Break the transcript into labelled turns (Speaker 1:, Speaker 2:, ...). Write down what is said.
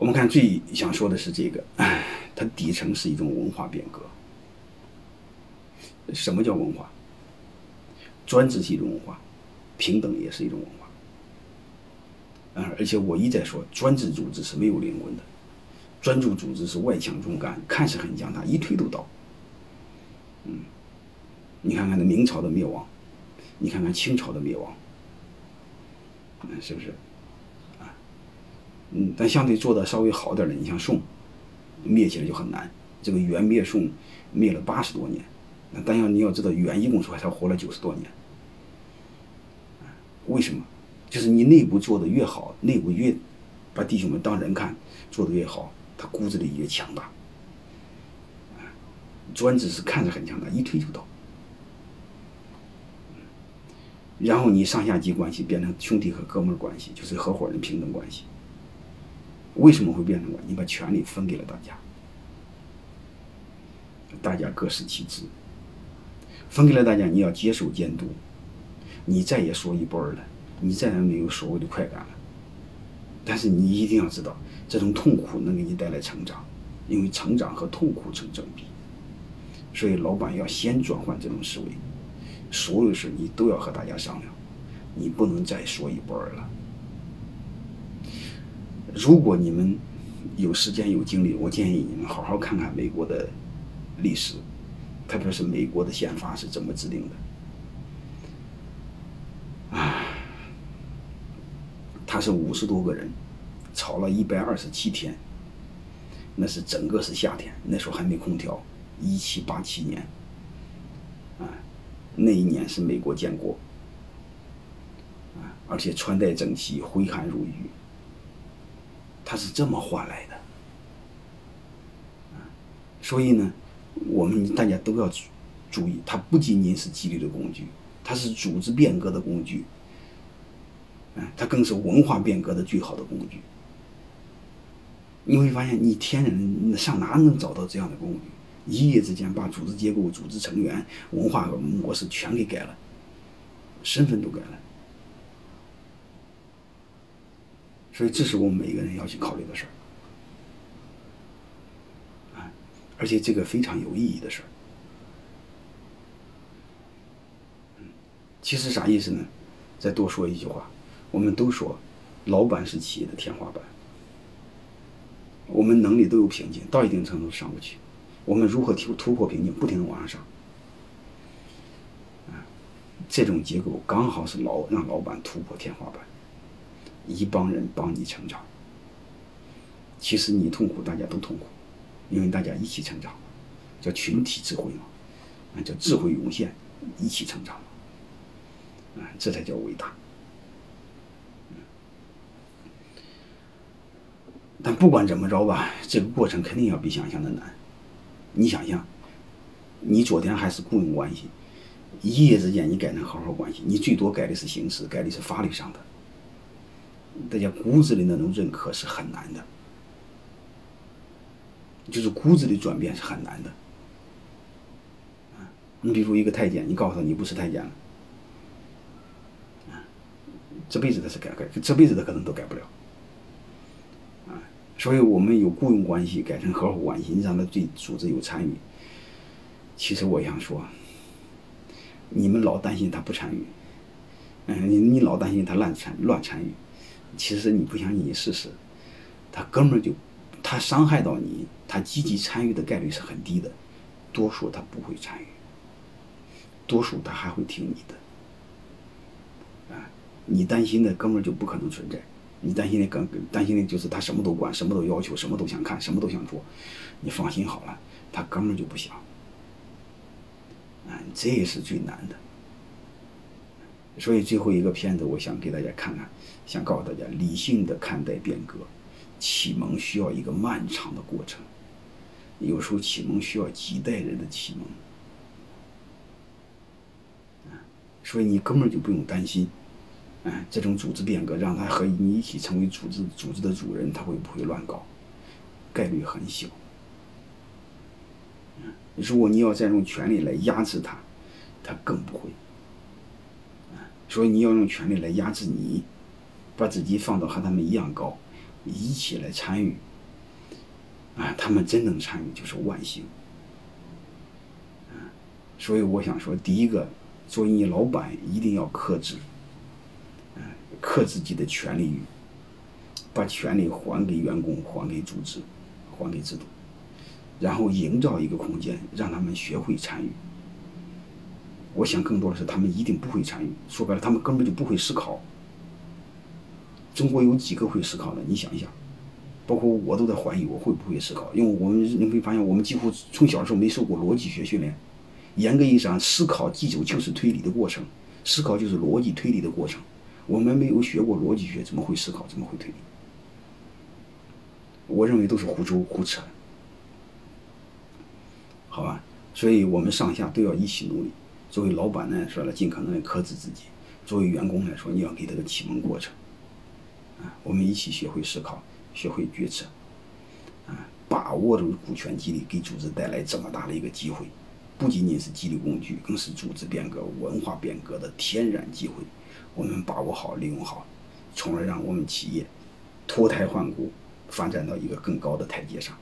Speaker 1: 我们看最想说的是这个，它底层是一种文化变革。什么叫文化？专制是一种文化，平等也是一种文化。啊，而且我一再说，专制组织是没有灵魂的，专制组织是外强中干，看似很强大，一推都倒。嗯，你看看那明朝的灭亡，你看看清朝的灭亡，嗯，是不是？嗯，但相对做的稍微好点的，你像宋，灭起来就很难。这个元灭宋，灭了八十多年，那但要你要知道，元一共说才活了九十多年。为什么？就是你内部做的越好，内部越把弟兄们当人看，做的越好，他骨子里越强大。专制是看着很强大，一推就倒。然后你上下级关系变成兄弟和哥们关系，就是合伙人平等关系。为什么会变成我？你把权力分给了大家，大家各司其职。分给了大家，你要接受监督，你再也说一不二了，你再也没有所谓的快感了。但是你一定要知道，这种痛苦能给你带来成长，因为成长和痛苦成正比。所以，老板要先转换这种思维，所有事你都要和大家商量，你不能再说一不二了。如果你们有时间有精力，我建议你们好好看看美国的历史，特别是美国的宪法是怎么制定的。啊，他是五十多个人吵了一百二十七天，那是整个是夏天，那时候还没空调。一七八七年，啊，那一年是美国建国，啊，而且穿戴整齐，挥汗如雨，他是这么换来的，所以呢，我们大家都要注意，它不仅仅是纪律的工具，它是组织变革的工具，啊，它更是文化变革的最好的工具。你会发现，你天然上哪能找到这样的工具？一夜之间把组织结构、组织成员、文化模式全给改了，身份都改了，所以这是我们每个人要去考虑的事儿，啊，而且这个非常有意义的事儿。其实啥意思呢？再多说一句话，我们都说，老板是企业的天花板，我们能力都有瓶颈，到一定程度上不去。我们如何突突破瓶颈，不停的往上上？这种结构刚好是老让老板突破天花板，一帮人帮你成长。其实你痛苦，大家都痛苦，因为大家一起成长，叫群体智慧嘛，啊，叫智慧涌现，一起成长，啊，这才叫伟大。但不管怎么着吧，这个过程肯定要比想象的难。你想想，你昨天还是雇佣关系，一夜之间你改成合伙关系，你最多改的是形式，改的是法律上的。大家骨子里那种认可是很难的，就是骨子里转变是很难的。你比如一个太监，你告诉他你不是太监了，这辈子他是改改，这辈子他可能都改不了。所以我们有雇佣关系改成合伙关系，你让他对组织有参与。其实我想说，你们老担心他不参与，嗯，你你老担心他乱参乱参与，其实你不相信你试试，他根本就他伤害到你，他积极参与的概率是很低的，多数他不会参与，多数他还会听你的，啊，你担心的根本就不可能存在。你担心的更担心的就是他什么都管，什么都要求，什么都想看，什么都想做。你放心好了，他根本就不想。嗯，这也是最难的。所以最后一个片子，我想给大家看看，想告诉大家，理性的看待变革，启蒙需要一个漫长的过程，有时候启蒙需要几代人的启蒙。所以你根本就不用担心。嗯，这种组织变革让他和你一起成为组织组织的主人，他会不会乱搞？概率很小。如果你要再用权力来压制他，他更不会。所以你要用权力来压制你，把自己放到和他们一样高，一起来参与，啊，他们真能参与就是万幸。所以我想说，第一个，作为你老板，一定要克制，嗯，克自己的权利欲，把权利还给员工，还给组织，还给制度，然后营造一个空间，让他们学会参与。我想更多的是，他们一定不会参与，说白了，他们根本就不会思考。中国有几个会思考的？你想一想，包括我都在怀疑我会不会思考，因为我们你会发现，我们几乎从小时候没受过逻辑学训练。严格意义上，思考基础就是推理的过程，思考就是逻辑推理的过程。我们没有学过逻辑学，怎么会思考？怎么会推理？我认为都是胡诌胡扯。好吧，所以我们上下都要一起努力。作为老板呢，说了尽可能的克制自己；作为员工来说，你要给他个启蒙过程。啊，我们一起学会思考，学会决策，啊，把握住股权激励给组织带来这么大的一个机会。不仅仅是激励工具，更是组织变革、文化变革的天然机会。我们把握好、利用好，从而让我们企业脱胎换骨，发展到一个更高的台阶上。